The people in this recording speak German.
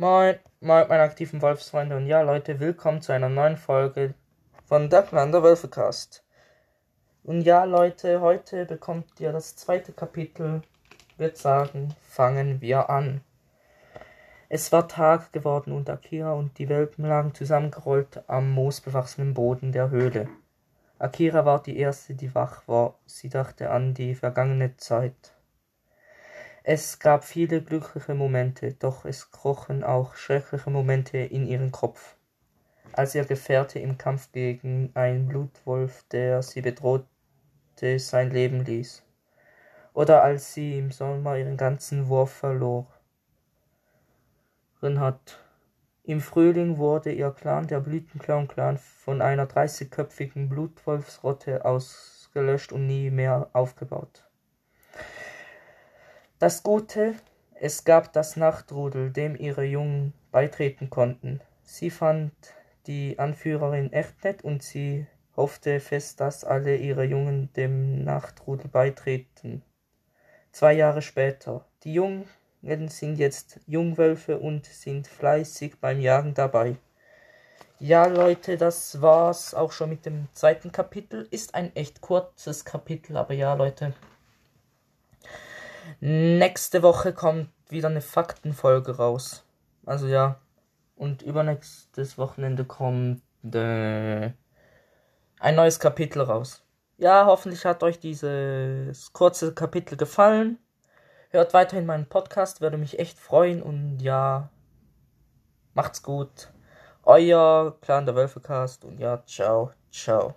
Moin, moin, meine aktiven Wolfsfreunde und ja, Leute, willkommen zu einer neuen Folge von Clan der Wölfecast. Und ja, Leute, heute bekommt ihr das zweite Kapitel. Wird sagen, fangen wir an. Es war Tag geworden und Akira und die Welpen lagen zusammengerollt am moosbewachsenen Boden der Höhle. Akira war die erste, die wach war. Sie dachte an die vergangene Zeit. Es gab viele glückliche Momente, doch es krochen auch schreckliche Momente in ihren Kopf. Als ihr Gefährte im Kampf gegen einen Blutwolf, der sie bedrohte, sein Leben ließ. Oder als sie im Sommer ihren ganzen Wurf verloren hat. Im Frühling wurde ihr Clan, der Blütenclown-Clan, von einer dreißigköpfigen Blutwolfsrotte ausgelöscht und nie mehr aufgebaut. Das Gute, es gab das Nachtrudel, dem ihre Jungen beitreten konnten. Sie fand die Anführerin echt nett und sie hoffte fest, dass alle ihre Jungen dem Nachtrudel beitreten. Zwei Jahre später. Die Jungen sind jetzt Jungwölfe und sind fleißig beim Jagen dabei. Ja, Leute, das war's auch schon mit dem zweiten Kapitel. Ist ein echt kurzes Kapitel, aber ja, Leute, Nächste Woche kommt wieder eine Faktenfolge raus. Also ja. Und übernächstes Wochenende kommt äh, ein neues Kapitel raus. Ja, hoffentlich hat euch dieses kurze Kapitel gefallen. Hört weiterhin meinen Podcast, würde mich echt freuen. Und ja, macht's gut. Euer Clan der Wölfecast und ja, ciao, ciao.